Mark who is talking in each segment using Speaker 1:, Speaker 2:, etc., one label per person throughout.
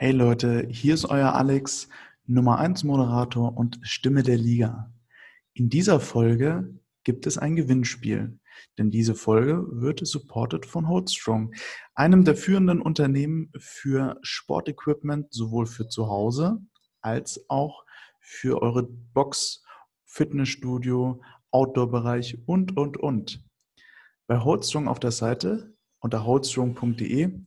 Speaker 1: Hey Leute, hier ist euer Alex, Nummer 1 Moderator und Stimme der Liga. In dieser Folge gibt es ein Gewinnspiel, denn diese Folge wird supported von Holdstrong, einem der führenden Unternehmen für Sportequipment sowohl für zu Hause als auch für eure Box, Fitnessstudio, Outdoor-Bereich und, und, und. Bei Holdstrong auf der Seite unter holdstrong.de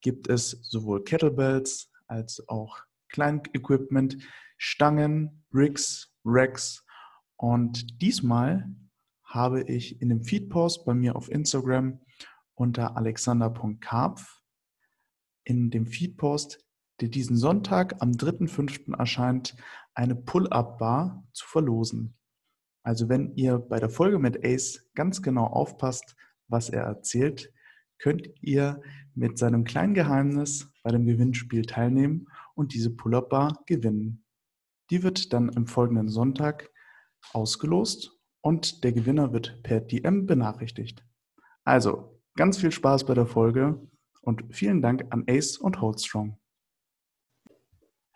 Speaker 1: gibt es sowohl Kettlebells als auch Kleinequipment, Stangen, Rigs, Racks. Und diesmal habe ich in dem Feedpost bei mir auf Instagram unter alexander.karpf in dem Feedpost, der diesen Sonntag am 3.5. erscheint, eine Pull-Up-Bar zu verlosen. Also wenn ihr bei der Folge mit Ace ganz genau aufpasst, was er erzählt, könnt ihr mit seinem kleinen Geheimnis bei dem Gewinnspiel teilnehmen und diese Pull-Up-Bar gewinnen. Die wird dann im folgenden Sonntag ausgelost und der Gewinner wird per DM benachrichtigt. Also, ganz viel Spaß bei der Folge und vielen Dank an Ace und Holdstrong.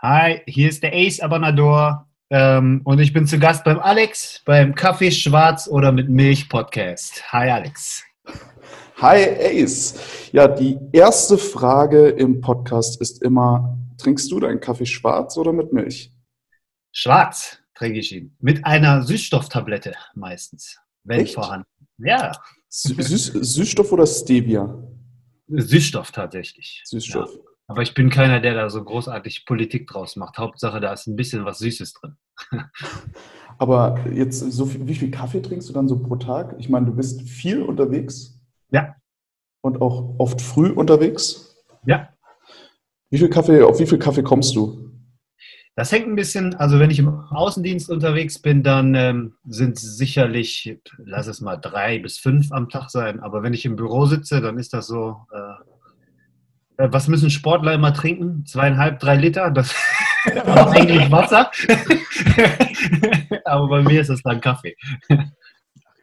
Speaker 2: Hi, hier ist der Ace Abanador ähm, und ich bin zu Gast beim Alex beim Kaffee Schwarz oder mit Milch Podcast. Hi Alex.
Speaker 1: Hi Ace. Ja, die erste Frage im Podcast ist immer, trinkst du deinen Kaffee schwarz oder mit Milch?
Speaker 2: Schwarz trinke ich ihn. Mit einer Süßstofftablette meistens, wenn Echt? vorhanden.
Speaker 1: Ja. Süß, Süßstoff oder Stevia?
Speaker 2: Süßstoff tatsächlich.
Speaker 1: Süßstoff. Ja.
Speaker 2: Aber ich bin keiner, der da so großartig Politik draus macht. Hauptsache, da ist ein bisschen was Süßes drin.
Speaker 1: Aber jetzt, so viel, wie viel Kaffee trinkst du dann so pro Tag? Ich meine, du bist viel unterwegs.
Speaker 2: Ja.
Speaker 1: Und auch oft früh unterwegs?
Speaker 2: Ja.
Speaker 1: Wie viel Kaffee, auf wie viel Kaffee kommst du?
Speaker 2: Das hängt ein bisschen, also wenn ich im Außendienst unterwegs bin, dann ähm, sind es sicherlich, lass es mal drei bis fünf am Tag sein. Aber wenn ich im Büro sitze, dann ist das so, äh, äh was müssen Sportler immer trinken? Zweieinhalb, drei Liter? Das aber eigentlich Wasser. aber bei mir ist das dann Kaffee.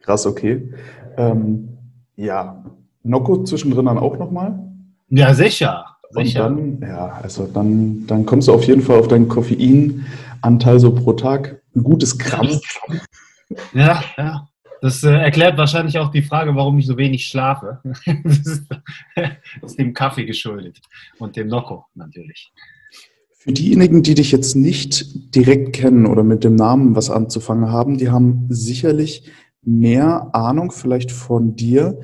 Speaker 1: Krass, okay. Ähm, ja, Nocco zwischendrin dann auch nochmal?
Speaker 2: Ja, sicher. sicher.
Speaker 1: Und dann, ja, also dann, dann kommst du auf jeden Fall auf deinen Koffeinanteil so pro Tag. Ein gutes Gramm.
Speaker 2: Ja, ja. Das äh, erklärt wahrscheinlich auch die Frage, warum ich so wenig schlafe. das, ist, das ist dem Kaffee geschuldet und dem Nocco natürlich.
Speaker 1: Für diejenigen, die dich jetzt nicht direkt kennen oder mit dem Namen was anzufangen haben, die haben sicherlich mehr Ahnung vielleicht von dir,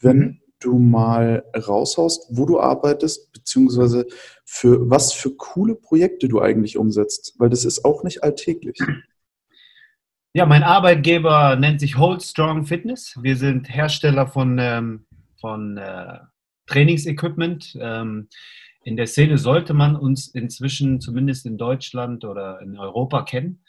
Speaker 1: wenn mhm. du mal raushaust, wo du arbeitest, beziehungsweise für was für coole Projekte du eigentlich umsetzt, weil das ist auch nicht alltäglich.
Speaker 2: Ja, mein Arbeitgeber nennt sich Hold Strong Fitness. Wir sind Hersteller von, ähm, von äh, Trainingsequipment. Ähm, in der Szene sollte man uns inzwischen zumindest in Deutschland oder in Europa kennen.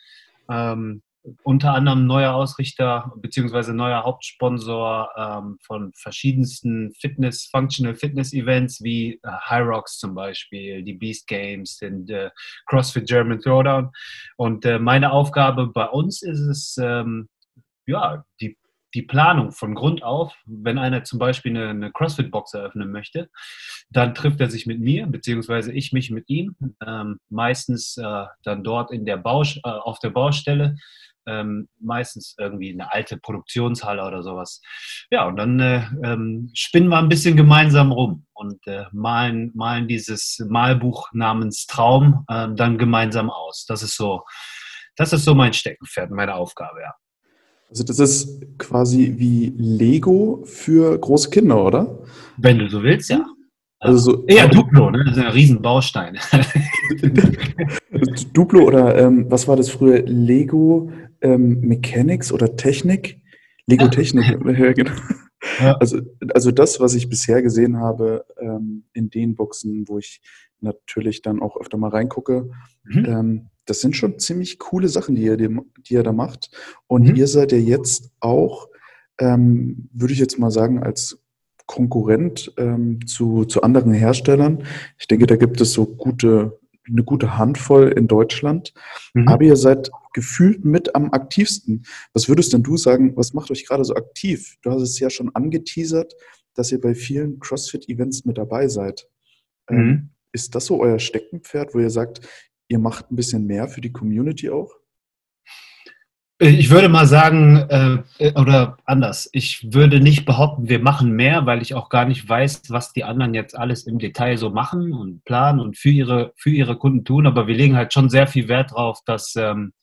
Speaker 2: Ähm, unter anderem neuer Ausrichter bzw. neuer Hauptsponsor ähm, von verschiedensten Fitness, Functional Fitness Events wie äh, High Rocks zum Beispiel, die Beast Games, den äh, CrossFit German Throwdown. Und äh, meine Aufgabe bei uns ist es, ähm, ja, die die Planung von Grund auf, wenn einer zum Beispiel eine, eine CrossFit-Box eröffnen möchte, dann trifft er sich mit mir, beziehungsweise ich mich mit ihm, ähm, meistens äh, dann dort in der Baus äh, auf der Baustelle ähm, meistens irgendwie eine alte Produktionshalle oder sowas. Ja, und dann äh, ähm, spinnen wir ein bisschen gemeinsam rum und äh, malen, malen dieses Malbuch namens Traum äh, dann gemeinsam aus. Das ist so, das ist so mein Steckenpferd, meine Aufgabe, ja.
Speaker 1: Also das ist quasi wie Lego für große Kinder, oder?
Speaker 2: Wenn du so willst, ja. Also so, Eher Duplo, ne? Das sind ja Riesenbausteine.
Speaker 1: Duplo oder ähm, was war das früher? Lego ähm, Mechanics oder Technik? Lego Technik, ja, genau. Ja. Also, also das, was ich bisher gesehen habe ähm, in den Boxen, wo ich natürlich dann auch öfter mal reingucke, mhm. ähm, das sind schon ziemlich coole Sachen, die ihr, die ihr da macht. Und mhm. ihr seid ja jetzt auch, ähm, würde ich jetzt mal sagen, als Konkurrent ähm, zu, zu anderen Herstellern. Ich denke, da gibt es so gute, eine gute Handvoll in Deutschland. Mhm. Aber ihr seid gefühlt mit am aktivsten. Was würdest denn du sagen, was macht euch gerade so aktiv? Du hast es ja schon angeteasert, dass ihr bei vielen CrossFit-Events mit dabei seid. Ähm, mhm. ist das so euer Steckenpferd, wo ihr sagt, ihr macht ein bisschen mehr für die Community auch?
Speaker 2: Ich würde mal sagen, äh, oder anders, ich würde nicht behaupten, wir machen mehr, weil ich auch gar nicht weiß, was die anderen jetzt alles im Detail so machen und planen und für ihre, für ihre Kunden tun. Aber wir legen halt schon sehr viel Wert darauf, dass, ähm,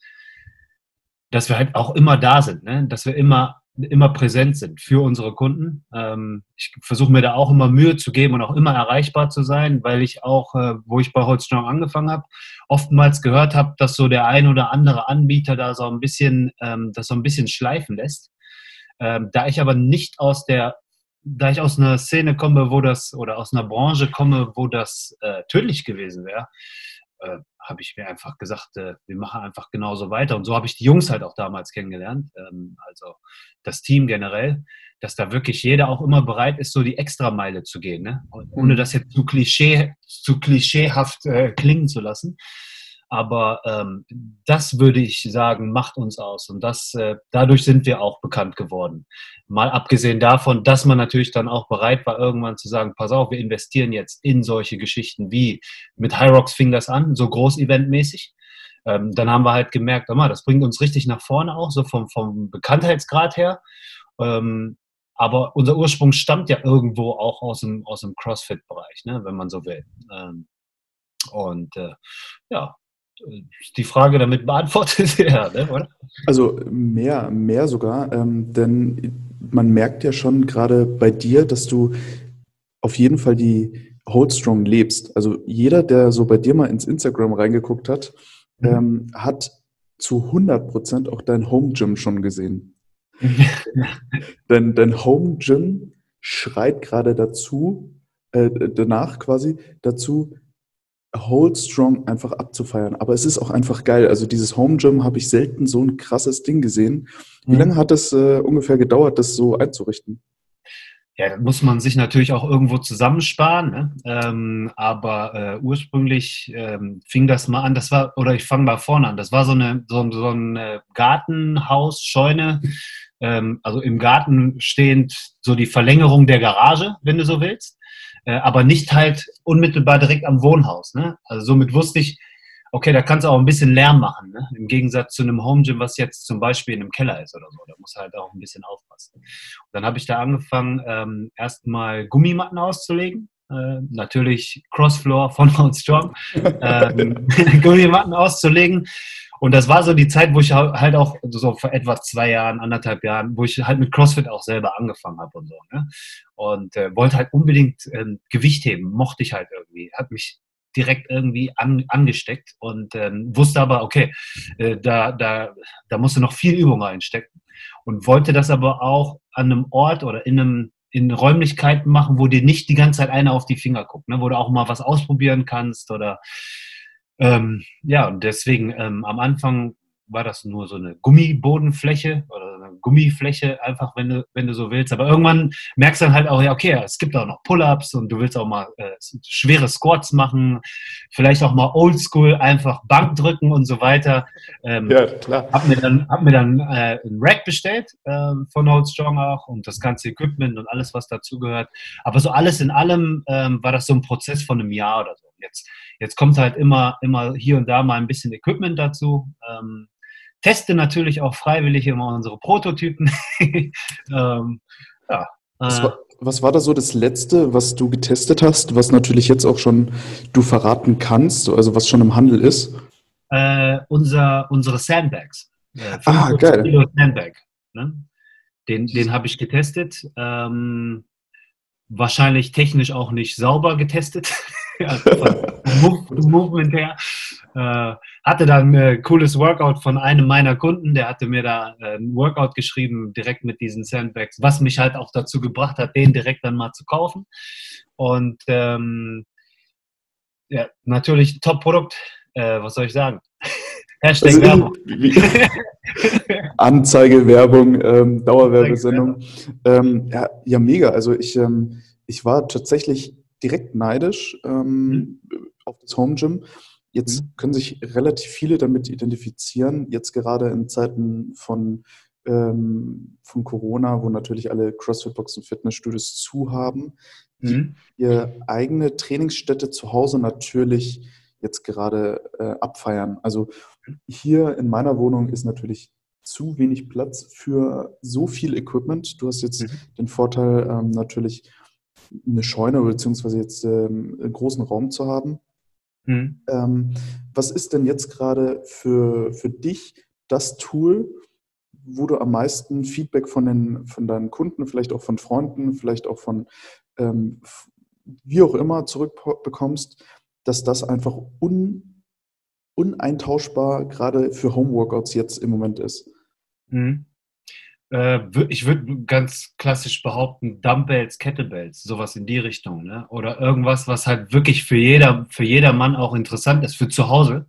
Speaker 2: dass wir halt auch immer da sind, ne? dass wir immer immer präsent sind für unsere Kunden. Ähm, ich versuche mir da auch immer Mühe zu geben und auch immer erreichbar zu sein, weil ich auch, äh, wo ich bei Holzstrong angefangen habe, oftmals gehört habe, dass so der ein oder andere Anbieter da so ein bisschen, ähm, das so ein bisschen schleifen lässt. Ähm, da ich aber nicht aus der, da ich aus einer Szene komme, wo das, oder aus einer Branche komme, wo das äh, tödlich gewesen wäre, äh, habe ich mir einfach gesagt, äh, wir machen einfach genauso weiter. Und so habe ich die Jungs halt auch damals kennengelernt, ähm, also das Team generell, dass da wirklich jeder auch immer bereit ist, so die Extrameile zu gehen, ne? ohne mhm. das jetzt zu, Klischee, zu klischeehaft äh, klingen zu lassen. Aber ähm, das würde ich sagen, macht uns aus. Und das, äh, dadurch sind wir auch bekannt geworden. Mal abgesehen davon, dass man natürlich dann auch bereit war, irgendwann zu sagen, pass auf, wir investieren jetzt in solche Geschichten wie mit High Rocks fing das an, so groß-eventmäßig. Ähm, dann haben wir halt gemerkt, mal, das bringt uns richtig nach vorne auch, so vom, vom Bekanntheitsgrad her. Ähm, aber unser Ursprung stammt ja irgendwo auch aus dem, aus dem CrossFit-Bereich, ne, wenn man so will. Ähm, und äh, ja, die Frage damit beantwortet, ja, ne, oder?
Speaker 1: Also mehr, mehr sogar, ähm, denn man merkt ja schon gerade bei dir, dass du auf jeden Fall die Holdstrong lebst. Also jeder, der so bei dir mal ins Instagram reingeguckt hat, mhm. ähm, hat zu 100 Prozent auch dein Home Gym schon gesehen. denn dein Home Gym schreit gerade dazu, äh, danach quasi dazu, Hold Strong einfach abzufeiern. Aber es ist auch einfach geil. Also dieses Home Gym habe ich selten so ein krasses Ding gesehen. Wie mhm. lange hat das äh, ungefähr gedauert, das so einzurichten?
Speaker 2: Ja, da muss man sich natürlich auch irgendwo zusammensparen. Ne? Ähm, aber äh, ursprünglich ähm, fing das mal an, das war, oder ich fange mal vorne an, das war so, eine, so, so ein äh, Gartenhaus, Scheune, ähm, also im Garten stehend so die Verlängerung der Garage, wenn du so willst. Äh, aber nicht halt unmittelbar direkt am Wohnhaus. Ne? Also somit wusste ich, okay, da kannst du auch ein bisschen Lärm machen, ne? im Gegensatz zu einem Home Gym, was jetzt zum Beispiel in einem Keller ist oder so. Da muss halt auch ein bisschen aufpassen. Und dann habe ich da angefangen, ähm, erstmal Gummimatten auszulegen. Äh, natürlich Crossfloor von Mount Strong, ähm, Gummimatten auszulegen und das war so die Zeit, wo ich halt auch so vor etwa zwei Jahren, anderthalb Jahren, wo ich halt mit CrossFit auch selber angefangen habe und so. Ne? Und äh, wollte halt unbedingt äh, Gewicht heben, mochte ich halt irgendwie, hat mich direkt irgendwie an, angesteckt und ähm, wusste aber, okay, äh, da, da, da musste noch viel Übung reinstecken und wollte das aber auch an einem Ort oder in einem in Räumlichkeiten machen, wo dir nicht die ganze Zeit einer auf die Finger guckt, ne? wo du auch mal was ausprobieren kannst oder ähm, ja, und deswegen ähm, am Anfang war das nur so eine Gummibodenfläche oder Gummifläche, einfach wenn du, wenn du so willst. Aber irgendwann merkst du dann halt auch, ja, okay, es gibt auch noch Pull-ups und du willst auch mal äh, schwere Squats machen, vielleicht auch mal Oldschool, einfach Bank drücken und so weiter. Ähm, ja, klar. Hab mir dann, hab mir dann äh, ein Rack bestellt äh, von Hold Strong auch und das ganze Equipment und alles, was dazugehört. Aber so alles in allem ähm, war das so ein Prozess von einem Jahr oder so. Jetzt, jetzt kommt halt immer, immer hier und da mal ein bisschen Equipment dazu. Ähm, teste natürlich auch freiwillig immer unsere Prototypen. ähm,
Speaker 1: ja, was, äh, war, was war da so das Letzte, was du getestet hast, was natürlich jetzt auch schon du verraten kannst, also was schon im Handel ist?
Speaker 2: Äh, unser, unsere Sandbags.
Speaker 1: Äh, ah, geil. Kilo Sandbag.
Speaker 2: Ne? Den, den habe ich getestet. Ähm, wahrscheinlich technisch auch nicht sauber getestet. also von Movement her. Äh, hatte dann ein cooles Workout von einem meiner Kunden, der hatte mir da äh, ein Workout geschrieben, direkt mit diesen Sandbags, was mich halt auch dazu gebracht hat, den direkt dann mal zu kaufen. Und ähm, ja, natürlich Top-Produkt, äh, was soll ich sagen?
Speaker 1: Hashtag also, Werbung. Anzeige, Werbung, ähm, Dauerwerbesendung. Ähm, ja, ja, mega. Also ich, ähm, ich war tatsächlich direkt neidisch ähm, mhm. auf das Home Gym. Jetzt mhm. können sich relativ viele damit identifizieren, jetzt gerade in Zeiten von, ähm, von Corona, wo natürlich alle CrossFit-Boxen, Fitnessstudios zu haben. mhm. ihre eigene Trainingsstätte zu Hause natürlich jetzt gerade äh, abfeiern. Also hier in meiner Wohnung ist natürlich zu wenig Platz für so viel Equipment. Du hast jetzt mhm. den Vorteil, ähm, natürlich eine Scheune beziehungsweise jetzt ähm, einen großen Raum zu haben. Mhm. Ähm, was ist denn jetzt gerade für, für dich das Tool, wo du am meisten Feedback von, den, von deinen Kunden, vielleicht auch von Freunden, vielleicht auch von ähm, wie auch immer zurückbekommst, dass das einfach un, uneintauschbar gerade für Homeworkouts jetzt im Moment ist?
Speaker 2: Mhm. Äh, ich würde ganz klassisch behaupten, Dumbbells, Kettlebells, sowas in die Richtung. Ne? Oder irgendwas, was halt wirklich für jeder, für jeder Mann auch interessant ist, für zu Hause.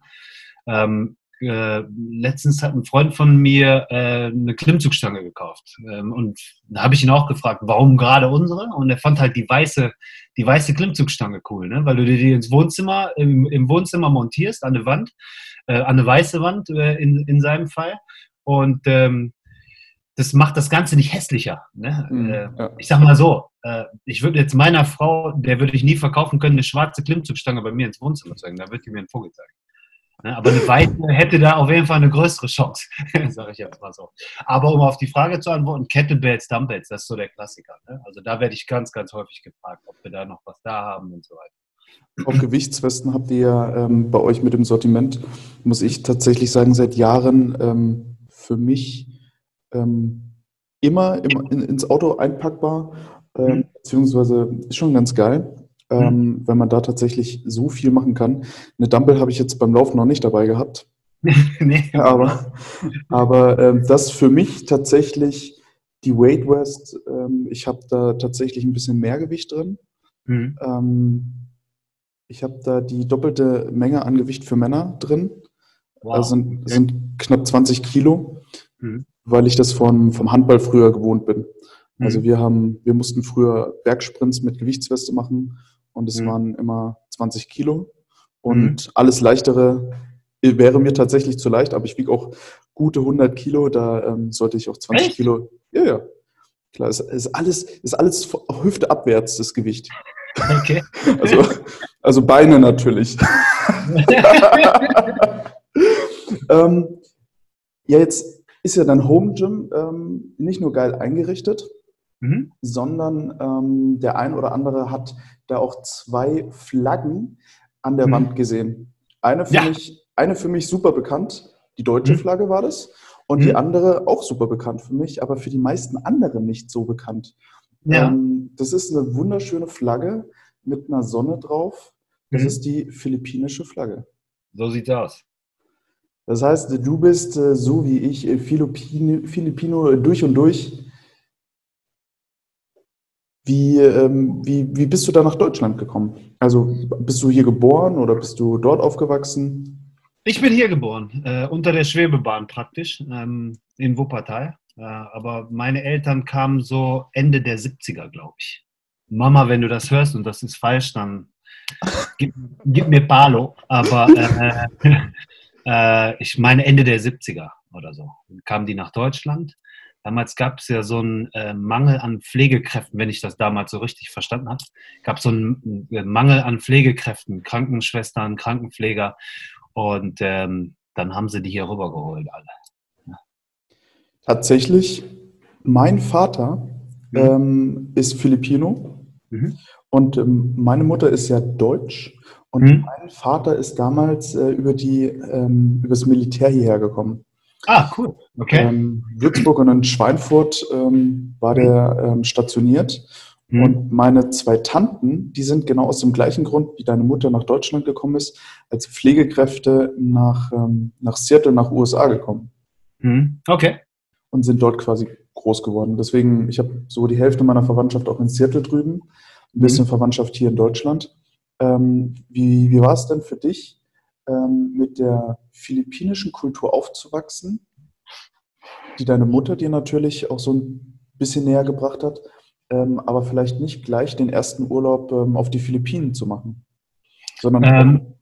Speaker 2: Ähm, äh, letztens hat ein Freund von mir äh, eine Klimmzugstange gekauft. Ähm, und da habe ich ihn auch gefragt, warum gerade unsere? Und er fand halt die weiße, die weiße Klimmzugstange cool, ne? weil du dir die ins Wohnzimmer, im, im Wohnzimmer montierst, an der Wand, äh, an eine weiße Wand äh, in, in seinem Fall. Und ähm, das macht das Ganze nicht hässlicher. Ne? Mhm, äh, ja. Ich sag mal so, äh, ich würde jetzt meiner Frau, der würde ich nie verkaufen können, eine schwarze Klimmzugstange bei mir ins Wohnzimmer zeigen. Da wird die mir einen Vogel zeigen. Ne? Aber eine weiße hätte da auf jeden Fall eine größere Chance, sage ich jetzt mal so. Aber um auf die Frage zu antworten, Kettlebells, Dumbbells, das ist so der Klassiker. Ne? Also da werde ich ganz, ganz häufig gefragt, ob wir da noch was da haben und so weiter.
Speaker 1: Auch Gewichtswesten habt ihr ja ähm, bei euch mit dem Sortiment, muss ich tatsächlich sagen, seit Jahren ähm, für mich ähm, immer im, in, ins Auto einpackbar, ähm, mhm. beziehungsweise ist schon ganz geil ähm, mhm. wenn man da tatsächlich so viel machen kann. Eine Dumbbell habe ich jetzt beim Laufen noch nicht dabei gehabt. nee. Aber, aber ähm, das für mich tatsächlich die Weight West, ähm, ich habe da tatsächlich ein bisschen mehr Gewicht drin. Mhm. Ähm, ich habe da die doppelte Menge an Gewicht für Männer drin. Wow. Also sind, okay. sind knapp 20 Kilo, mhm. Weil ich das vom, vom Handball früher gewohnt bin. Also mhm. wir haben, wir mussten früher Bergsprints mit Gewichtsweste machen und es mhm. waren immer 20 Kilo. Und mhm. alles Leichtere wäre mir tatsächlich zu leicht, aber ich wiege auch gute 100 Kilo, da ähm, sollte ich auch 20 Echt? Kilo. Ja, ja. Klar, es ist alles, ist alles Hüfte abwärts, das Gewicht. Okay. Also, also Beine natürlich. ähm, ja, jetzt ist ja dein Home Gym ähm, nicht nur geil eingerichtet, mhm. sondern ähm, der ein oder andere hat da auch zwei Flaggen an der mhm. Wand gesehen. Eine für, ja. mich, eine für mich super bekannt, die deutsche mhm. Flagge war das, und die mhm. andere auch super bekannt für mich, aber für die meisten anderen nicht so bekannt. Ja. Ähm, das ist eine wunderschöne Flagge mit einer Sonne drauf. Das mhm. ist die philippinische Flagge.
Speaker 2: So sieht's aus.
Speaker 1: Das heißt, du bist äh, so wie ich äh, Philippine, Filipino durch und durch. Wie, ähm, wie, wie bist du da nach Deutschland gekommen? Also bist du hier geboren oder bist du dort aufgewachsen?
Speaker 2: Ich bin hier geboren, äh, unter der Schwebebahn praktisch, ähm, in Wuppertal. Äh, aber meine Eltern kamen so Ende der 70er, glaube ich. Mama, wenn du das hörst und das ist falsch, dann gib, gib mir Palo. Aber äh, äh ich meine Ende der 70er oder so. Dann kamen die nach Deutschland Damals gab es ja so einen äh, Mangel an Pflegekräften, wenn ich das damals so richtig verstanden habe. Gab es so einen Mangel an Pflegekräften, Krankenschwestern, Krankenpfleger. Und ähm, dann haben sie die hier rübergeholt, alle. Ja.
Speaker 1: Tatsächlich, mein Vater mhm. ähm, ist Filipino mhm. und ähm, meine Mutter ist ja deutsch. Und mhm. mein Vater ist damals äh, über, die, ähm, über das Militär hierher gekommen.
Speaker 2: Ah, cool. Okay. Ähm,
Speaker 1: Würzburg und in Schweinfurt ähm, war der ähm, stationiert. Mhm. Und meine zwei Tanten, die sind genau aus dem gleichen Grund, wie deine Mutter nach Deutschland gekommen ist, als Pflegekräfte nach, ähm, nach Seattle, nach USA gekommen.
Speaker 2: Mhm. Okay.
Speaker 1: Und sind dort quasi groß geworden. Deswegen, ich habe so die Hälfte meiner Verwandtschaft auch in Seattle drüben, ein bisschen mhm. Verwandtschaft hier in Deutschland. Ähm, wie, wie war es denn für dich, ähm, mit der philippinischen Kultur aufzuwachsen, die deine Mutter dir natürlich auch so ein bisschen näher gebracht hat, ähm, aber vielleicht nicht gleich den ersten Urlaub ähm, auf die Philippinen zu machen, sondern ähm,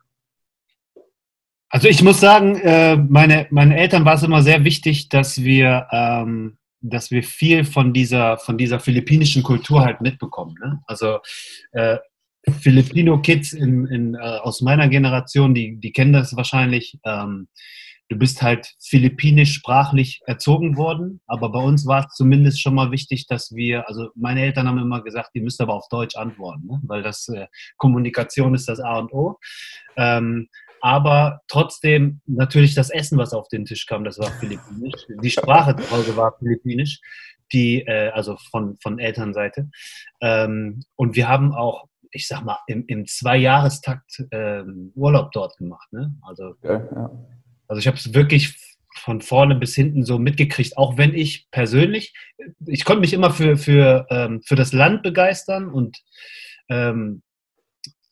Speaker 2: also ich muss sagen, äh, meine, meinen Eltern war es immer sehr wichtig, dass wir ähm, dass wir viel von dieser, von dieser philippinischen Kultur halt mitbekommen. Ne? Also äh, Filipino-Kids in, in, äh, aus meiner Generation, die, die kennen das wahrscheinlich. Ähm, du bist halt philippinisch sprachlich erzogen worden, aber bei uns war es zumindest schon mal wichtig, dass wir, also meine Eltern haben immer gesagt, die müsst aber auf Deutsch antworten, ne? weil das äh, Kommunikation ist das A und O. Ähm, aber trotzdem natürlich das Essen, was auf den Tisch kam, das war philippinisch. Die Sprache zu Hause war philippinisch, die, äh, also von, von Elternseite. Ähm, und wir haben auch, ich sag mal, im, im Zweijahrestakt ähm, Urlaub dort gemacht. Ne? Also, okay, ja. also ich habe es wirklich von vorne bis hinten so mitgekriegt, auch wenn ich persönlich, ich konnte mich immer für, für, ähm, für das Land begeistern und ähm,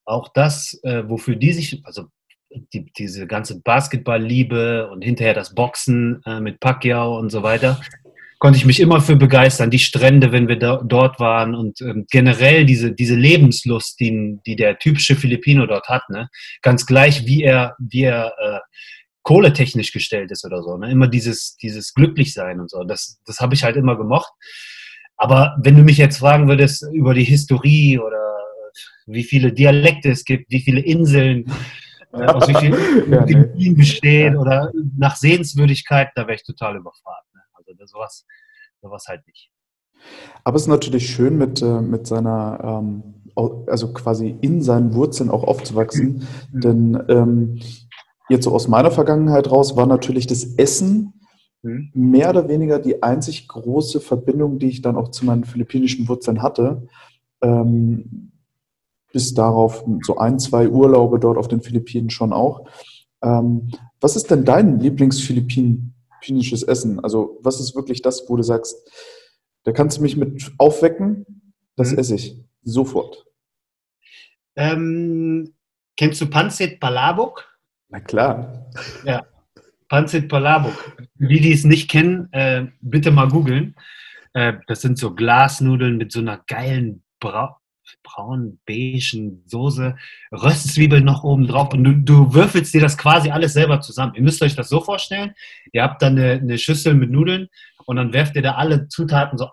Speaker 2: auch das, äh, wofür die sich, also die, diese ganze Basketballliebe und hinterher das Boxen äh, mit Pacquiao und so weiter, konnte ich mich immer für begeistern. Die Strände, wenn wir da, dort waren und ähm, generell diese, diese Lebenslust, die, die der typische Filipino dort hat, ne? ganz gleich wie er, wie er äh, kohletechnisch gestellt ist oder so. Ne? Immer dieses, dieses Glücklichsein und so. Das, das habe ich halt immer gemocht. Aber wenn du mich jetzt fragen würdest über die Historie oder wie viele Dialekte es gibt, wie viele Inseln, äh, aus wie vielen ja, nee. bestehen ja. oder nach Sehenswürdigkeit, da wäre ich total überfragt. Also sowas, sowas halt nicht.
Speaker 1: Aber es ist natürlich schön, mit, äh, mit seiner, ähm, also quasi in seinen Wurzeln auch aufzuwachsen. Mhm. Denn ähm, jetzt so aus meiner Vergangenheit raus war natürlich das Essen mhm. mehr oder weniger die einzig große Verbindung, die ich dann auch zu meinen philippinischen Wurzeln hatte. Ähm, bis darauf so ein, zwei Urlaube dort auf den Philippinen schon auch. Ähm, was ist denn dein Lieblingsphilippinisches Essen? Also was ist wirklich das, wo du sagst, da kannst du mich mit aufwecken, das mhm. esse ich sofort.
Speaker 2: Ähm, kennst du Pancit Palabok?
Speaker 1: Na klar.
Speaker 2: Ja, Pancit Palabok. Die, die es nicht kennen, äh, bitte mal googeln. Äh, das sind so Glasnudeln mit so einer geilen Bra braun-beigen Soße, Röstzwiebeln noch oben drauf und du, du, würfelst dir das quasi alles selber zusammen. Ihr müsst euch das so vorstellen, ihr habt dann eine, eine Schüssel mit Nudeln und dann werft ihr da alle Zutaten so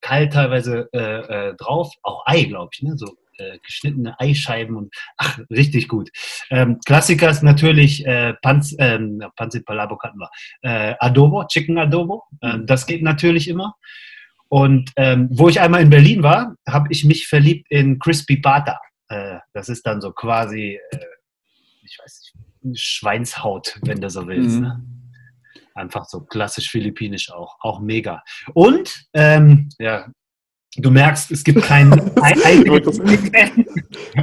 Speaker 2: kalt teilweise äh, äh, drauf, auch Ei, glaube ich, ne? so äh, geschnittene Eischeiben und ach, richtig gut. Ähm, Klassiker ist natürlich äh, Panz, ähm, Panzit Palabo hatten wir. Äh, Adobo, Chicken Adobo, ähm, das geht natürlich immer. Und ähm, wo ich einmal in Berlin war, habe ich mich verliebt in Crispy Pata. Äh, das ist dann so quasi, äh, ich weiß nicht, Schweinshaut, wenn du so willst. Mhm. Ne? Einfach so klassisch philippinisch auch, auch mega. Und, ähm, ja, du merkst, es gibt kein einziges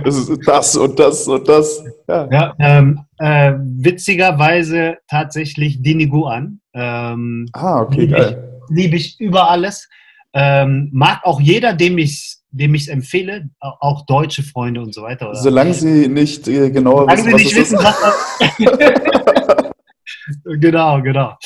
Speaker 1: Es ist das und das und das.
Speaker 2: Ja, ja ähm, äh, witzigerweise tatsächlich Diniguan. Ähm,
Speaker 1: ah, okay,
Speaker 2: liebe
Speaker 1: geil.
Speaker 2: Liebe ich über alles. Ähm, mag auch jeder, dem ich dem ich es empfehle, auch deutsche Freunde und so weiter.
Speaker 1: Oder? Solange sie nicht äh, genau
Speaker 2: Solange wissen, sie nicht wissen, was Genau, genau.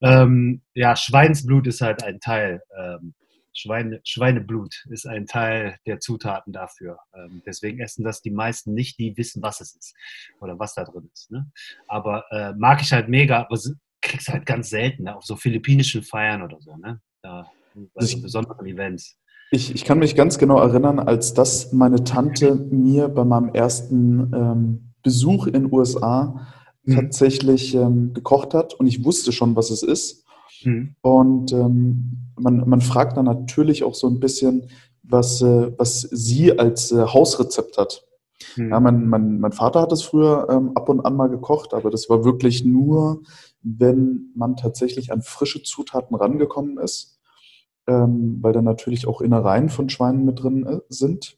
Speaker 2: Ähm, ja, Schweinsblut ist halt ein Teil. Ähm, Schweine, Schweineblut ist ein Teil der Zutaten dafür. Ähm, deswegen essen das die meisten nicht, die wissen, was es ist oder was da drin ist. Ne? Aber äh, mag ich halt mega, aber kriegst halt ganz selten ne? auf so philippinischen Feiern oder so. Ne? Da bei so besonderen Events.
Speaker 1: Ich, ich kann mich ganz genau erinnern, als das meine Tante mir bei meinem ersten ähm, Besuch in den USA mhm. tatsächlich ähm, gekocht hat und ich wusste schon, was es ist. Mhm. Und ähm, man, man fragt dann natürlich auch so ein bisschen, was, äh, was sie als äh, Hausrezept hat. Mhm. Ja, mein, mein, mein Vater hat es früher ähm, ab und an mal gekocht, aber das war wirklich nur, wenn man tatsächlich an frische Zutaten rangekommen ist ähm, weil da natürlich auch Innereien von Schweinen mit drin äh, sind.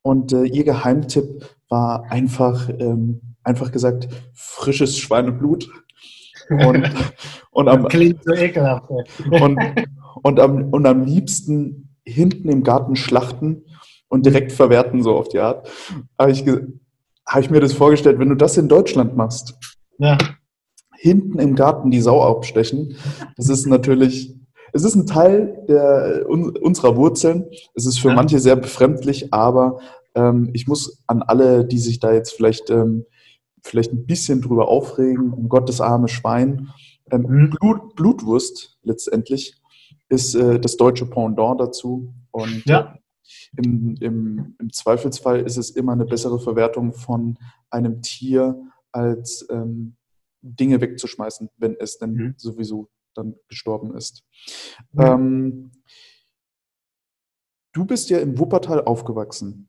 Speaker 1: Und äh, ihr Geheimtipp war einfach, ähm, einfach gesagt, frisches Schweineblut. Und, und am,
Speaker 2: Klingt so ekelhaft.
Speaker 1: Und, und, am, und am liebsten hinten im Garten schlachten und direkt verwerten, so auf die Art. Habe ich, hab ich mir das vorgestellt, wenn du das in Deutschland machst, ja. hinten im Garten die Sau abstechen, das ist natürlich es ist ein Teil der, un, unserer Wurzeln. Es ist für ja. manche sehr befremdlich, aber ähm, ich muss an alle, die sich da jetzt vielleicht, ähm, vielleicht ein bisschen drüber aufregen, um Gottes arme Schwein, ähm, mhm. Blut, Blutwurst letztendlich ist äh, das deutsche Pendant dazu. Und
Speaker 2: Ja.
Speaker 1: äh, im, im, im Zweifelsfall ist es immer eine bessere Verwertung von einem Tier, als ähm, Dinge wegzuschmeißen, wenn es denn
Speaker 2: Mhm.
Speaker 1: sowieso dann gestorben ist.
Speaker 2: Mhm.
Speaker 1: Ähm, du bist ja in Wuppertal aufgewachsen.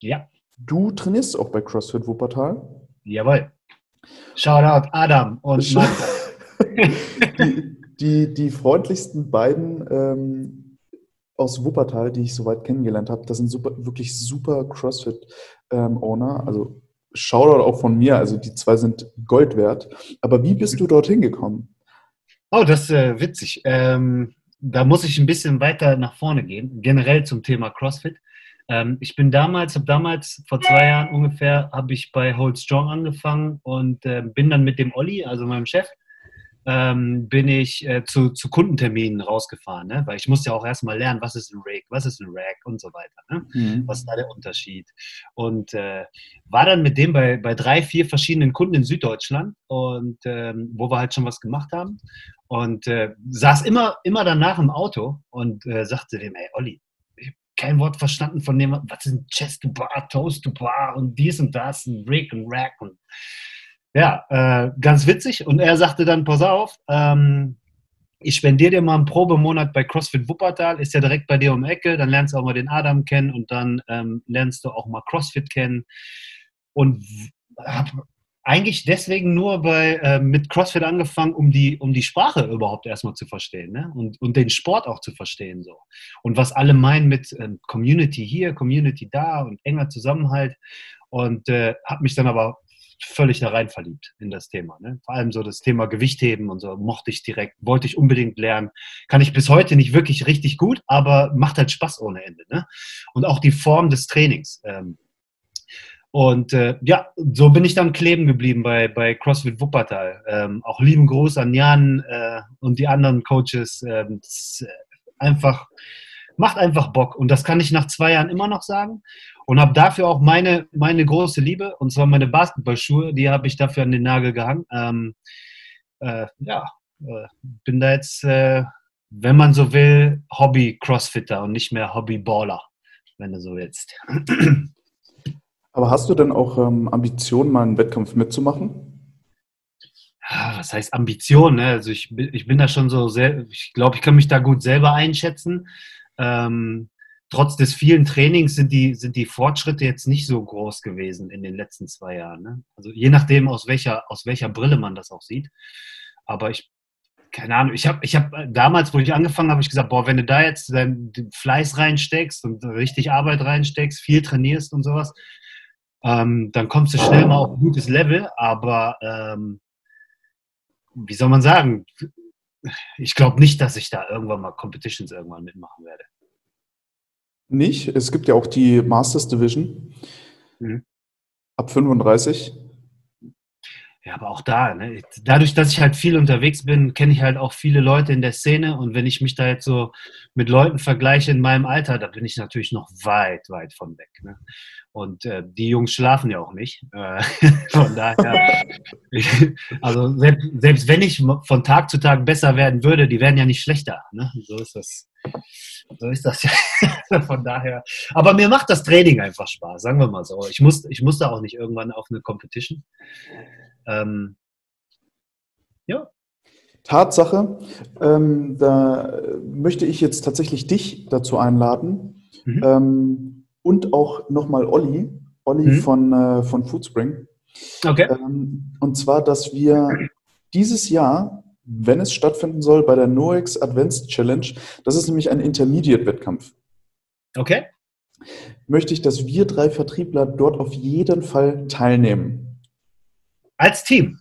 Speaker 2: Ja,
Speaker 1: Du trainierst auch bei CrossFit Wuppertal.
Speaker 2: jawohl. Shoutout Adam und Marco.
Speaker 1: die, die, die freundlichsten beiden ähm, aus Wuppertal, die ich soweit kennengelernt habe, das sind super, wirklich super CrossFit-Owner. also Shoutout auch von mir, also die zwei sind Gold wert. Aber wie bist du dorthin gekommen?
Speaker 2: Oh, das ist äh, witzig. Ähm, da muss ich ein bisschen weiter nach vorne gehen, generell zum Thema CrossFit. Ähm, ich bin damals, habe damals vor zwei Jahren ungefähr, habe ich bei Hold Strong angefangen und äh, bin dann mit dem Olli, also meinem Chef, ähm, bin ich äh, zu, zu Kundenterminen rausgefahren, ne? weil ich musste ja auch erstmal lernen, was ist ein Rig, was ist ein Rack und so weiter. Ne? was ist da der Unterschied? Und äh, war dann mit dem bei, bei drei, vier verschiedenen Kunden in Süddeutschland und ähm, wo wir halt schon was gemacht haben. Und äh, saß immer, immer danach im Auto und äh, sagte dem, ey Olli, ich habe kein Wort verstanden von dem, was ist ein Chest to Bar, Toast to Bar und dies und das, ein Rig und Rack und ja, äh, ganz witzig. Und er sagte dann, pass auf, ähm, ich spendiere dir mal einen Probemonat bei CrossFit Wuppertal, ist ja direkt bei dir um die Ecke, dann lernst du auch mal den Adam kennen und dann ähm, lernst du auch mal CrossFit kennen. Und habe eigentlich deswegen nur bei, äh, mit CrossFit angefangen, um die, um die Sprache überhaupt erstmal zu verstehen ne? und, und den Sport auch zu verstehen. So. Und was alle meinen mit ähm, Community hier, Community da und enger Zusammenhalt. Und äh, habe mich dann aber völlig da rein verliebt in das Thema. Ne? Vor allem so das Thema Gewichtheben und so mochte ich direkt, wollte ich unbedingt lernen. Kann ich bis heute nicht wirklich richtig gut, aber macht halt Spaß ohne Ende. Ne? Und auch die Form des Trainings. Ähm, und äh, ja, so bin ich dann kleben geblieben bei, bei CrossFit Wuppertal. Ähm, auch lieben Gruß an Jan äh, und die anderen Coaches. Ähm, äh, einfach, macht einfach Bock. Und das kann ich nach zwei Jahren immer noch sagen. Und habe dafür auch meine, meine große Liebe, und zwar meine Basketballschuhe, die habe ich dafür an den Nagel gehangen. Ähm, äh, ja, äh, bin da jetzt, äh, wenn man so will, Hobby-Crossfitter und nicht mehr Hobby-Baller, wenn du so willst.
Speaker 1: Aber hast du denn auch ähm, Ambitionen, mal einen Wettkampf mitzumachen?
Speaker 2: Was heißt Ambition? Ne? Also ich, ich bin da schon so sehr, ich glaube, ich kann mich da gut selber einschätzen. Ähm, trotz des vielen Trainings sind die, sind die Fortschritte jetzt nicht so groß gewesen in den letzten zwei Jahren. Ne? Also je nachdem, aus welcher, aus welcher Brille man das auch sieht. Aber ich, keine Ahnung, ich habe ich hab damals, wo ich angefangen habe, ich gesagt, boah, wenn du da jetzt deinen Fleiß reinsteckst und richtig Arbeit reinsteckst, viel trainierst und sowas, ähm, dann kommst du schnell mal auf ein gutes Level. Aber ähm, wie soll man sagen, ich glaube nicht, dass ich da irgendwann mal Competitions irgendwann mitmachen werde.
Speaker 1: Nicht. Es gibt ja auch die Masters Division
Speaker 2: Mhm.
Speaker 1: ab 35.
Speaker 2: Ja, aber auch da, ne? dadurch, dass ich halt viel unterwegs bin, kenne ich halt auch viele Leute in der Szene und wenn ich mich da jetzt so mit Leuten vergleiche in meinem Alter, da bin ich natürlich noch weit, weit von weg. Ne? Und äh, die Jungs schlafen ja auch nicht. Äh, von daher, also selbst, selbst wenn ich von Tag zu Tag besser werden würde, die werden ja nicht schlechter. Ne? So ist das. So ist das ja. Von daher. Aber mir macht das Training einfach Spaß, sagen wir mal so. Ich muss, ich muss da auch nicht irgendwann auf eine Competition. Ähm, ja.
Speaker 1: Tatsache, ähm, da möchte ich jetzt tatsächlich dich dazu einladen
Speaker 2: Mhm.
Speaker 1: ähm, und auch nochmal Olli, Olli
Speaker 2: Mhm.
Speaker 1: von, äh, von Foodspring.
Speaker 2: Okay.
Speaker 1: Ähm, und zwar, dass wir dieses Jahr, wenn es stattfinden soll, bei der NOEX Advanced Challenge, das ist nämlich ein Intermediate-Wettkampf,
Speaker 2: Okay.
Speaker 1: möchte ich, dass wir drei Vertriebler dort auf jeden Fall teilnehmen.
Speaker 2: Als Team.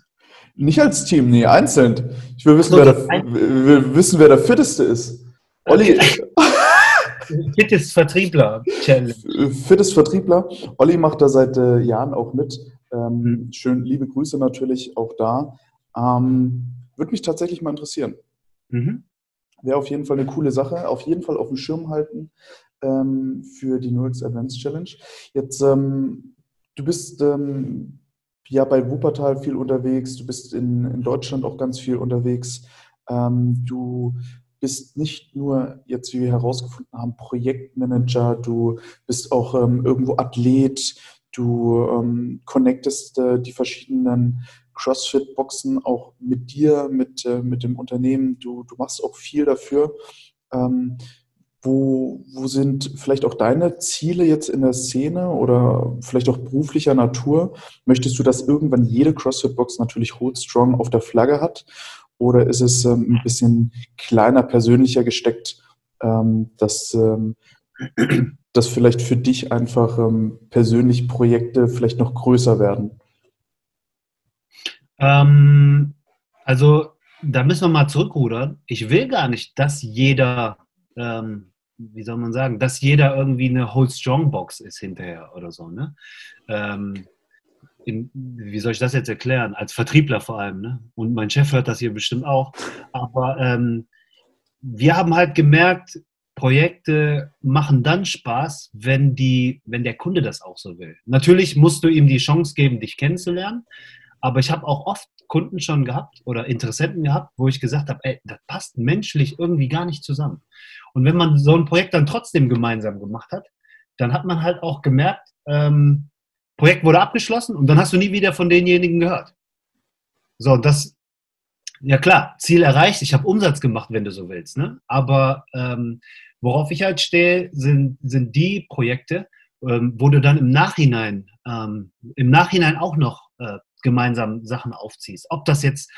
Speaker 1: Nicht als Team, nee, einzeln. Ich will wissen,
Speaker 2: So,
Speaker 1: wer, der, will wissen, wer der Fitteste ist. Olli,
Speaker 2: Fittest Vertriebler Challenge.
Speaker 1: fittes Vertriebler. Olli macht da seit äh, Jahren auch mit. Ähm,
Speaker 2: Mhm.
Speaker 1: Schön, liebe Grüße natürlich auch da. Ähm, Würde mich tatsächlich mal interessieren.
Speaker 2: Mhm.
Speaker 1: Wäre auf jeden Fall eine coole Sache. Auf jeden Fall auf dem Schirm halten ähm, für die NUX Advanced Challenge. Jetzt, ähm, du bist ähm, ja bei Wuppertal viel unterwegs. Du bist in, in Deutschland auch ganz viel unterwegs. Ähm, du bist nicht nur jetzt, wie wir herausgefunden haben, Projektmanager, du bist auch ähm, irgendwo Athlet, du ähm, connectest äh, die verschiedenen CrossFit-Boxen auch mit dir, mit, äh, mit dem Unternehmen, du, du machst auch viel dafür. Ähm, wo, wo sind vielleicht auch deine Ziele jetzt in der Szene oder vielleicht auch beruflicher Natur? Möchtest du, dass irgendwann jede CrossFit-Box natürlich Hold Strong auf der Flagge hat? Oder ist es ähm, ein bisschen kleiner, persönlicher gesteckt, ähm, dass, ähm, dass vielleicht für dich einfach ähm, persönlich Projekte vielleicht noch größer werden?
Speaker 2: Ähm, also da müssen wir mal zurückrudern. Ich will gar nicht, dass jeder ähm, wie soll man sagen, dass jeder irgendwie eine Hold Strong Box ist hinterher oder so. Ne? Ähm, in, wie soll ich das jetzt erklären? Als Vertriebler vor allem. Ne? Und mein Chef hört das hier bestimmt auch. Aber ähm, wir haben halt gemerkt, Projekte machen dann Spaß, wenn, die, wenn der Kunde das auch so will. Natürlich musst du ihm die Chance geben, dich kennenzulernen. Aber ich habe auch oft Kunden schon gehabt oder Interessenten gehabt, wo ich gesagt habe, ey, das passt menschlich irgendwie gar nicht zusammen. Und wenn man so ein Projekt dann trotzdem gemeinsam gemacht hat, dann hat man halt auch gemerkt, ähm, Projekt wurde abgeschlossen und dann hast du nie wieder von denjenigen gehört. So, das, ja klar, Ziel erreicht, ich habe Umsatz gemacht, wenn du so willst. Ne? Aber ähm, worauf ich halt stehe, sind, sind die Projekte, ähm, wo du dann im Nachhinein, ähm, im Nachhinein auch noch äh, gemeinsam Sachen aufziehst. Ob das jetzt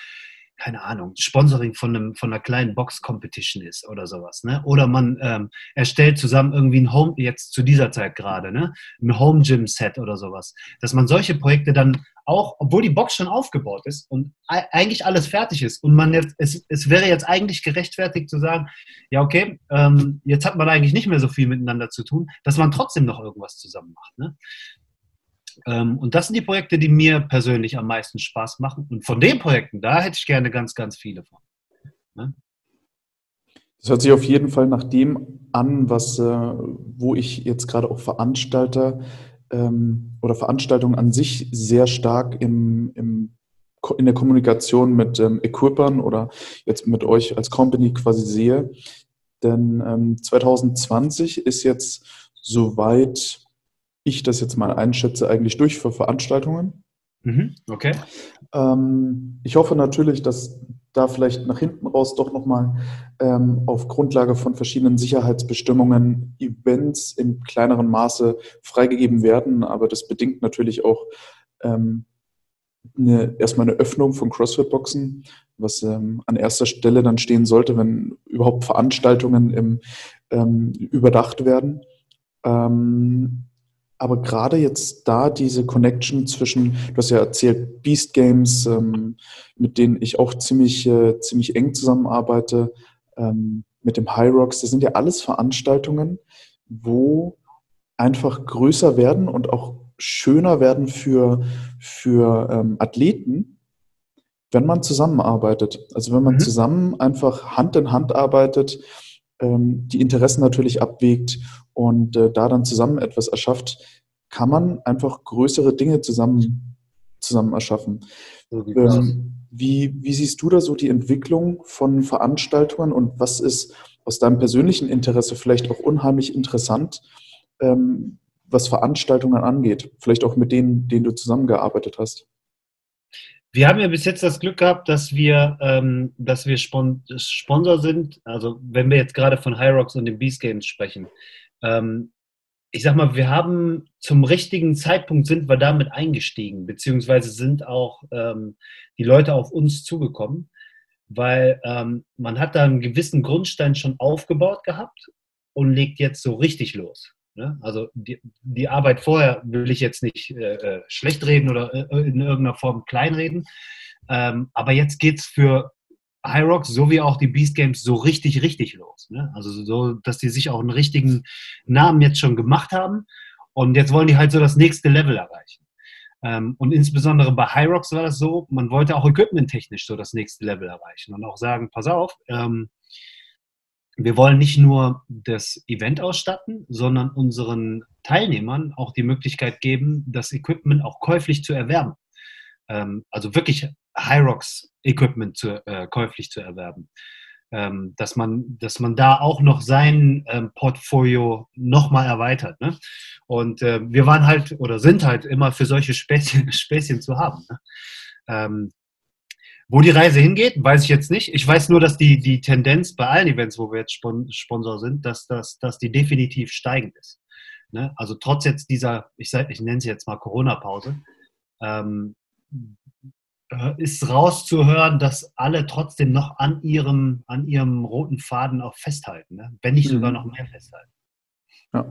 Speaker 2: keine Ahnung, Sponsoring von, einem, von einer kleinen Box-Competition ist oder sowas. Ne? Oder man ähm, erstellt zusammen irgendwie ein Home, jetzt zu dieser Zeit gerade, ne? ein Home-Gym-Set oder sowas. Dass man solche Projekte dann auch, obwohl die Box schon aufgebaut ist und eigentlich alles fertig ist und man jetzt, es, es wäre jetzt eigentlich gerechtfertigt zu sagen, ja okay, ähm, jetzt hat man eigentlich nicht mehr so viel miteinander zu tun, dass man trotzdem noch irgendwas zusammen macht. Ne? Ähm, und das sind die Projekte, die mir persönlich am meisten Spaß machen. Und von den Projekten, da hätte ich gerne ganz, ganz viele von. Ne?
Speaker 1: Das hört sich auf jeden Fall nach dem an, was, äh, wo ich jetzt gerade auch Veranstalter ähm, oder Veranstaltungen an sich sehr stark im, im, in der Kommunikation mit ähm, Equipern oder jetzt mit euch als Company quasi sehe. Denn ähm, 2020 ist jetzt soweit ich das jetzt mal einschätze, eigentlich durch für Veranstaltungen.
Speaker 2: Mhm, okay.
Speaker 1: Ähm, ich hoffe natürlich, dass da vielleicht nach hinten raus doch nochmal ähm, auf Grundlage von verschiedenen Sicherheitsbestimmungen Events in kleinerem Maße freigegeben werden. Aber das bedingt natürlich auch ähm, eine, erstmal eine Öffnung von CrossFit-Boxen, was ähm, an erster Stelle dann stehen sollte, wenn überhaupt Veranstaltungen im, ähm, überdacht werden. Ähm, aber gerade jetzt da diese Connection zwischen, du hast ja erzählt, Beast Games, ähm, mit denen ich auch ziemlich, äh, ziemlich eng zusammenarbeite, ähm, mit dem High Rocks, das sind ja alles Veranstaltungen, wo einfach größer werden und auch schöner werden für, für ähm, Athleten, wenn man zusammenarbeitet. Also wenn man mhm. zusammen einfach Hand in Hand arbeitet, ähm, die Interessen natürlich abwägt und äh, da dann zusammen etwas erschafft, kann man einfach größere Dinge zusammen, zusammen erschaffen. Ähm, wie, wie siehst du da so die Entwicklung von Veranstaltungen und was ist aus deinem persönlichen Interesse vielleicht auch unheimlich interessant, ähm, was Veranstaltungen angeht? Vielleicht auch mit denen, denen du zusammengearbeitet hast.
Speaker 2: Wir haben ja bis jetzt das Glück gehabt, dass wir, ähm, dass wir Spon Sponsor sind. Also wenn wir jetzt gerade von High Rocks und den Beast Games sprechen. Ähm, ich sag mal, wir haben zum richtigen Zeitpunkt sind wir damit eingestiegen, beziehungsweise sind auch ähm, die Leute auf uns zugekommen, weil ähm, man hat da einen gewissen Grundstein schon aufgebaut gehabt und legt jetzt so richtig los. Ne? Also die, die, Arbeit vorher will ich jetzt nicht äh, äh schlecht reden oder äh, in irgendeiner Form kleinreden. Ähm, aber jetzt geht es für Hyrox sowie auch die Beast Games so richtig, richtig los. Ne? Also so, dass die sich auch einen richtigen Namen jetzt schon gemacht haben. Und jetzt wollen die halt so das nächste Level erreichen. Ähm, und insbesondere bei Hyrox war das so, man wollte auch equipmenttechnisch so das nächste Level erreichen und auch sagen, pass auf, ähm, wir wollen nicht nur das Event ausstatten, sondern unseren Teilnehmern auch die Möglichkeit geben, das Equipment auch käuflich zu erwerben. Ähm, also wirklich Hyrox Equipment zu, äh, käuflich zu erwerben. ähm, dass, man, dass man da auch noch sein ähm, Portfolio nochmal erweitert. Ne? Und äh, wir waren halt oder sind halt immer für solche Späßchen, Späßchen zu haben. Ne? Ähm, wo die Reise hingeht, weiß ich jetzt nicht. Ich weiß nur, dass die, die Tendenz bei allen Events, wo wir jetzt Sponsor sind, dass, dass, dass die definitiv steigend ist. Ne? Also trotz jetzt dieser, ich, ich nenne sie jetzt mal Corona-Pause, ähm, ist rauszuhören, dass alle trotzdem noch an ihrem, an ihrem roten Faden auch festhalten, ne? wenn nicht sogar mhm. noch mehr festhalten.
Speaker 1: Ja,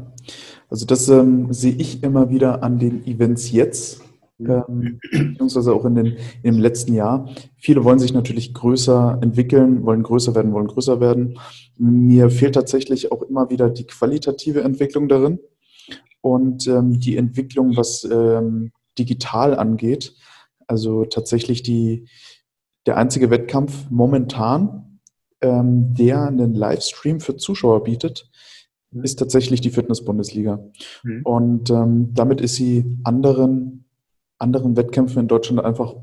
Speaker 1: also das ähm, sehe ich immer wieder an den Events jetzt, ähm, beziehungsweise auch in, den, im letzten Jahr. Viele wollen sich natürlich größer entwickeln, wollen größer werden, wollen größer werden. Mir fehlt tatsächlich auch immer wieder die qualitative Entwicklung darin und ähm, die Entwicklung, was ähm, digital angeht. Also tatsächlich die, der einzige Wettkampf momentan, ähm, der einen Livestream für Zuschauer bietet, ist tatsächlich die Fitness-Bundesliga. Mhm. Und ähm, damit ist sie anderen anderen Wettkämpfen in Deutschland einfach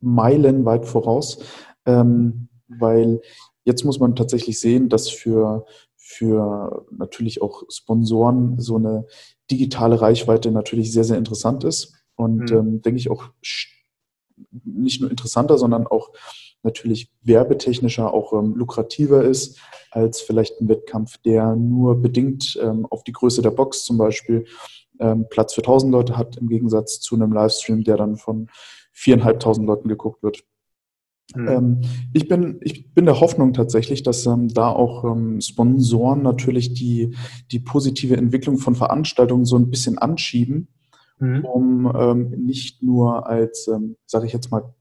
Speaker 1: meilenweit voraus, ähm, weil jetzt muss man tatsächlich sehen, dass für, für natürlich auch Sponsoren so eine digitale Reichweite natürlich sehr, sehr interessant ist und mhm. ähm, denke ich auch nicht nur interessanter, sondern auch natürlich werbetechnischer auch ähm, lukrativer ist als vielleicht ein Wettkampf, der nur bedingt ähm, auf die Größe der Box zum Beispiel ähm, Platz für 1000 Leute hat, im Gegensatz zu einem Livestream, der dann von viereinhalbtausend Leuten geguckt wird. Mhm. Ähm, ich, bin, ich bin der Hoffnung tatsächlich, dass ähm, da auch ähm, Sponsoren natürlich die, die positive Entwicklung von Veranstaltungen so ein bisschen anschieben, mhm. um ähm, nicht nur als, ähm, sage ich jetzt mal,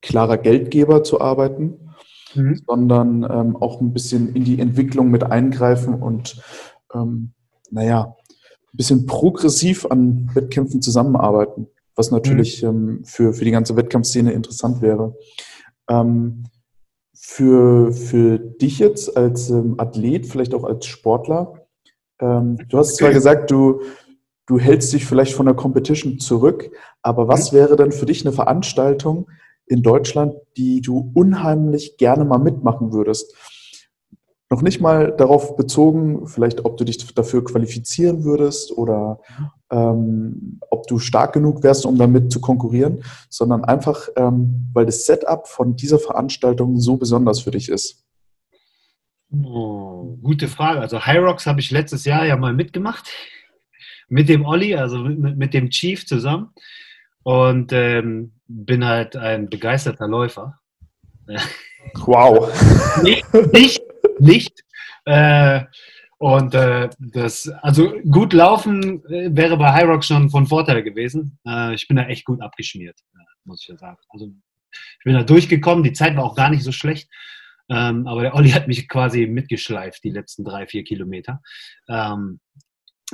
Speaker 1: klarer Geldgeber zu arbeiten, mhm. sondern ähm, auch ein bisschen in die Entwicklung mit eingreifen und naja, ein bisschen progressiv an Wettkämpfen zusammenarbeiten, was natürlich mhm. ähm, für, für die ganze Wettkampfszene interessant wäre. Ähm, für, für dich jetzt als ähm, Athlet, vielleicht auch als Sportler, ähm, du hast zwar gesagt, du, du hältst dich vielleicht von der Competition zurück, aber was mhm. wäre denn für dich eine Veranstaltung in Deutschland, die du unheimlich gerne mal mitmachen würdest? noch nicht mal darauf bezogen, vielleicht ob du dich dafür qualifizieren würdest oder ähm, ob du stark genug wärst, um damit zu konkurrieren, sondern einfach, ähm, weil das Setup von dieser Veranstaltung so besonders für dich ist.
Speaker 2: Oh, gute Frage. Also High Rocks habe ich letztes Jahr ja mal mitgemacht. Mit dem Olli, also mit, mit dem Chief zusammen. Und ähm, bin halt ein begeisterter Läufer.
Speaker 1: Wow.
Speaker 2: nicht, nicht, nicht. Äh, und äh, das, also gut laufen äh, wäre bei High Rock schon von Vorteil gewesen. Äh, ich bin da echt gut abgeschmiert, äh, muss ich ja sagen. Also ich bin da durchgekommen, die Zeit war auch gar nicht so schlecht. Ähm, aber der Olli hat mich quasi mitgeschleift, die letzten drei, vier Kilometer. Ähm,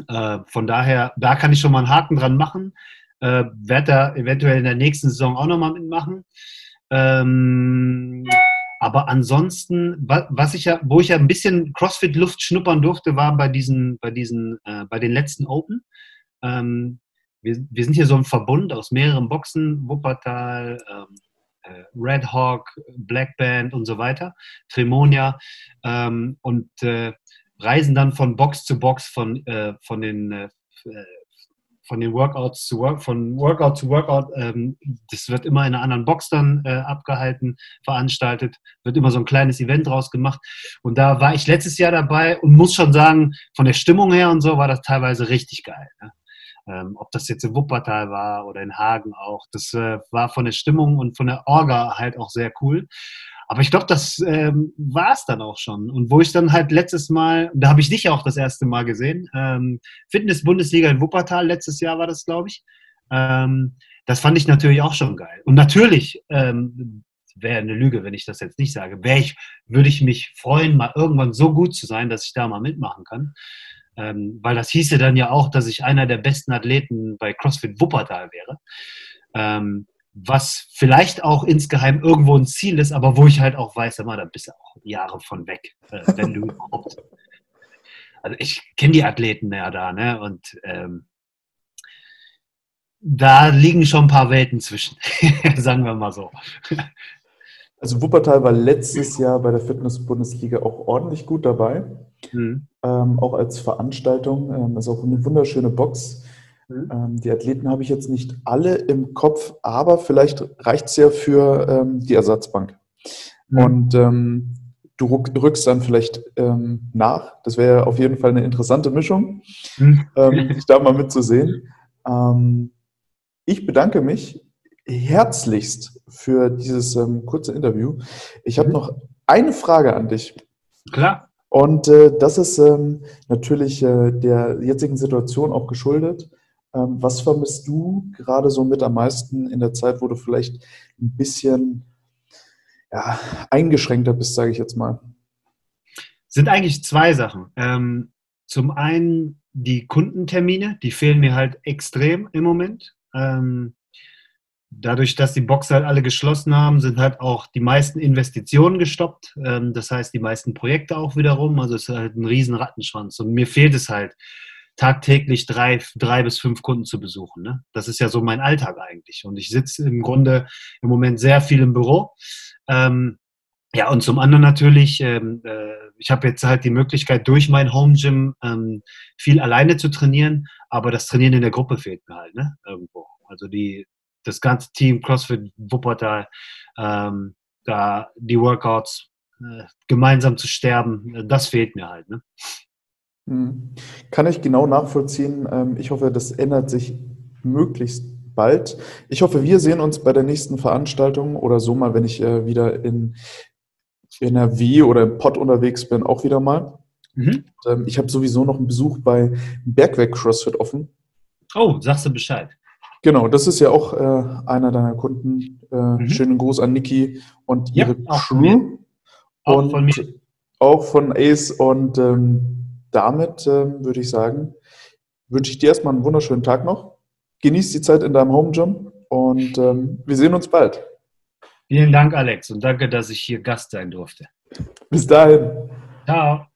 Speaker 2: äh, von daher, da kann ich schon mal einen Haken dran machen. Äh, werde da eventuell in der nächsten Saison auch nochmal mitmachen. Ähm, aber ansonsten, was ich ja, wo ich ja ein bisschen CrossFit-Luft schnuppern durfte, war bei diesen, bei diesen, äh, bei den letzten Open. Ähm, wir, wir, sind hier so ein Verbund aus mehreren Boxen, Wuppertal, ähm, äh, Red Hawk, Black Band und so weiter, Tremonia ähm, und äh, reisen dann von Box zu Box von, äh, von den äh, von den Workouts zu Work, von Workout zu Workout, ähm, das wird immer in einer anderen Box dann äh, abgehalten, veranstaltet, wird immer so ein kleines Event draus gemacht. Und da war ich letztes Jahr dabei und muss schon sagen, von der Stimmung her und so war das teilweise richtig geil. Ne? Ähm, ob das jetzt in Wuppertal war oder in Hagen auch, das äh, war von der Stimmung und von der Orga halt auch sehr cool. Aber ich glaube, das ähm, war es dann auch schon. Und wo ich dann halt letztes Mal, da habe ich dich auch das erste Mal gesehen, ähm, Fitness-Bundesliga in Wuppertal, letztes Jahr war das, glaube ich. Ähm, das fand ich natürlich auch schon geil. Und natürlich ähm, wäre eine Lüge, wenn ich das jetzt nicht sage. Wäre ich, würde ich mich freuen, mal irgendwann so gut zu sein, dass ich da mal mitmachen kann. Ähm, weil das hieße dann ja auch, dass ich einer der besten Athleten bei CrossFit Wuppertal wäre. Ähm, was vielleicht auch insgeheim irgendwo ein Ziel ist, aber wo ich halt auch weiß, immer, da bist du auch Jahre von weg, äh, wenn du überhaupt. Also ich kenne die Athleten ja da, ne? Und ähm, da liegen schon ein paar Welten zwischen, sagen wir mal so.
Speaker 1: Also Wuppertal war letztes Jahr bei der Fitness-Bundesliga auch ordentlich gut dabei. Mhm. Ähm, auch als Veranstaltung. Ähm, ist auch eine wunderschöne Box. Mhm. Ähm, die Athleten habe ich jetzt nicht alle im Kopf, aber vielleicht reicht es ja für ähm, die Ersatzbank. Mhm. Und ähm, du rückst dann vielleicht ähm, nach. Das wäre auf jeden Fall eine interessante Mischung, mhm. dich da mal mitzusehen. ich bedanke mich herzlichst für dieses ähm, kurze Interview. Ich habe mhm. noch eine Frage an dich.
Speaker 2: Klar.
Speaker 1: Und äh, das ist ähm, natürlich äh, der jetzigen Situation auch geschuldet. Ähm, was vermisst du gerade so mit am meisten in der Zeit, wo du vielleicht ein bisschen ja, eingeschränkter bist, sage ich jetzt mal?
Speaker 2: Sind eigentlich zwei Sachen. Ähm, zum einen die Kundentermine, die fehlen mir halt extrem im Moment. Ähm, dadurch, dass die Boxer halt alle geschlossen haben, sind halt auch die meisten Investitionen gestoppt. Ähm, das heißt, die meisten Projekte auch wiederum. Also es ist halt ein riesen Rattenschwanz. Und mir fehlt es halt, tagtäglich drei, drei bis fünf Kunden zu besuchen. Ne? Das ist ja so mein Alltag eigentlich. Und ich sitze im Grunde im Moment sehr viel im Büro. Ähm, ja, und zum anderen natürlich, ähm, äh, ich habe jetzt halt die Möglichkeit, durch mein Home Gym ähm, viel alleine zu trainieren, aber das Trainieren in der Gruppe fehlt mir halt, ne? Irgendwo. Also die, das ganze Team CrossFit Wuppertal, ähm, da die Workouts äh, gemeinsam zu sterben, äh, das fehlt mir halt. Ne?
Speaker 1: Hm. Kann ich genau nachvollziehen. Ähm, ich hoffe, das ändert sich möglichst bald. Ich hoffe, wir sehen uns bei der nächsten Veranstaltung oder so mal, wenn ich äh, wieder in NRW oder im Pott unterwegs bin, auch wieder mal. Mhm. Ähm, ich habe sowieso noch einen Besuch bei Bergweg CrossFit offen.
Speaker 2: Oh, sagst du Bescheid.
Speaker 1: Genau, das ist ja auch äh, einer deiner Kunden. Äh, mhm. Schönen Gruß an Niki und ihre ja, auch Crew. Auch und von mir. Auch von Ace. Und ähm, damit ähm, würde ich sagen, wünsche ich dir erstmal einen wunderschönen Tag noch. Genieß die Zeit in deinem Home Gym und ähm, wir sehen uns bald.
Speaker 2: Vielen Dank, Alex, und danke, dass ich hier Gast sein durfte.
Speaker 1: Bis dahin.
Speaker 2: Ciao.